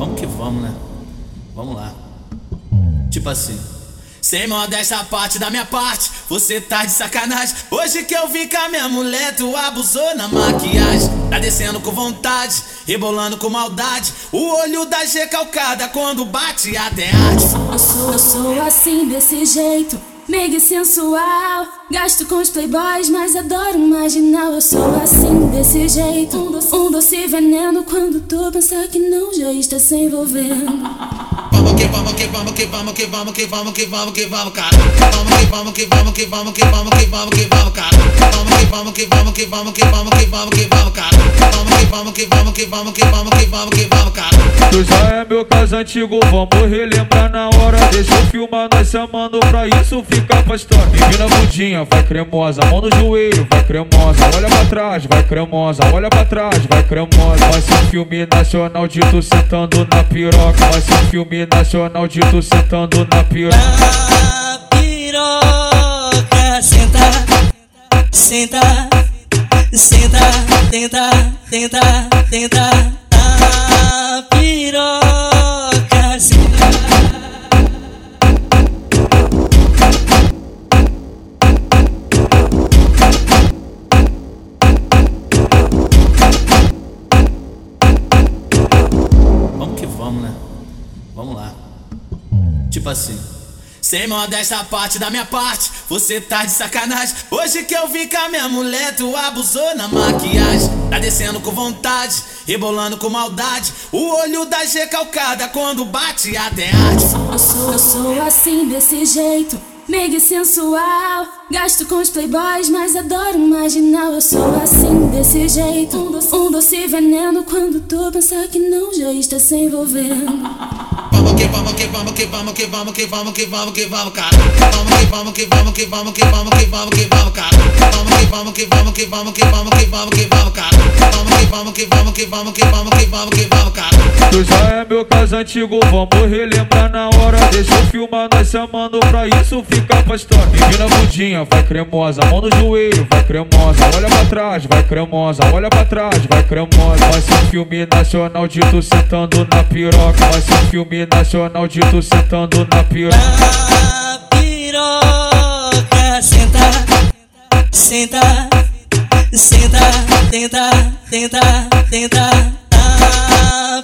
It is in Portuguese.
Vamos que vamos, né? Vamos lá. Tipo assim. Sem modéstia parte da minha parte, você tá de sacanagem. Hoje que eu vi com a minha mulher, tu abusou na maquiagem. Tá descendo com vontade, rebolando com maldade. O olho da G calcada quando bate até arde. Eu sou, eu sou assim, desse jeito, mega sensual. Gasto com os playboys, mas adoro marginal. Eu sou assim, desse jeito, um doce, um doce veneno. Quando tu pensar que não, já está se envolvendo. Vamos que vamos que vamos que vamos que vamos que vamos que vamos que vamos, cara. Vamos que vamos que vamos que vamos que vamos que vamos que vamos, cara. Vamos que vamos que vamos que vamos que vamos que vamos que vamos, cara. Vamos que vamos que vamos que vamos que vamos que vamos que vamos, cara. Tu já é meu caso antigo, vamos relembrar na hora. Deixa eu filmar nós chamando pra isso ficar pra história. Empina a bundinha, vai cremosa, mão no joelho, vai cremosa. Olha pra trás, vai cremosa, olha pra trás, vai cremosa. Vai ser filme nacional de tu sentando na piroca. Vai ser filme nacional de tu sentando na piroca. Na piroca, senta, senta, senta, tenta, tenta, tenta. Vamos né? Vamos lá. Tipo assim. Sem modéstia parte da minha parte, você tá de sacanagem. Hoje que eu vi com a minha mulher, tu abusou na maquiagem. Tá descendo com vontade, rebolando com maldade. O olho da G calcada quando bate até arde. Eu sou, eu sou assim, desse jeito, mega sensual. Gasto com os playboys, mas adoro marginal. Eu sou assim, desse jeito, um doce, um doce veneno. Quando tu pensar que não, já está se envolvendo. Que vamos que vamos que vamos que vamos que vamos que vamos que vamos, cara. Vamos que vamos que vamos que vamos que vamos que vamos que vamos, cara. Vamos que vamos que vamos que vamos que vamos que vamos que vamos, cara. Vamos que vamos que vamos que vamos que vamos que vamos que vamos, cara. Tu já é meu caso antigo, vamos relembrar na hora. Deixa eu filmar nós chamando pra isso ficar pra história. Empina a bundinha, vai cremosa, mão no joelho, vai cremosa. Olha pra trás, vai cremosa, olha pra trás, vai cremosa. Vai ser um filme nacional de tu sentando na piroca. Vai ser um filme nacional de tu sentando na piroca. Na piroca, senta, senta, senta, tenta, tenta, tenta. Na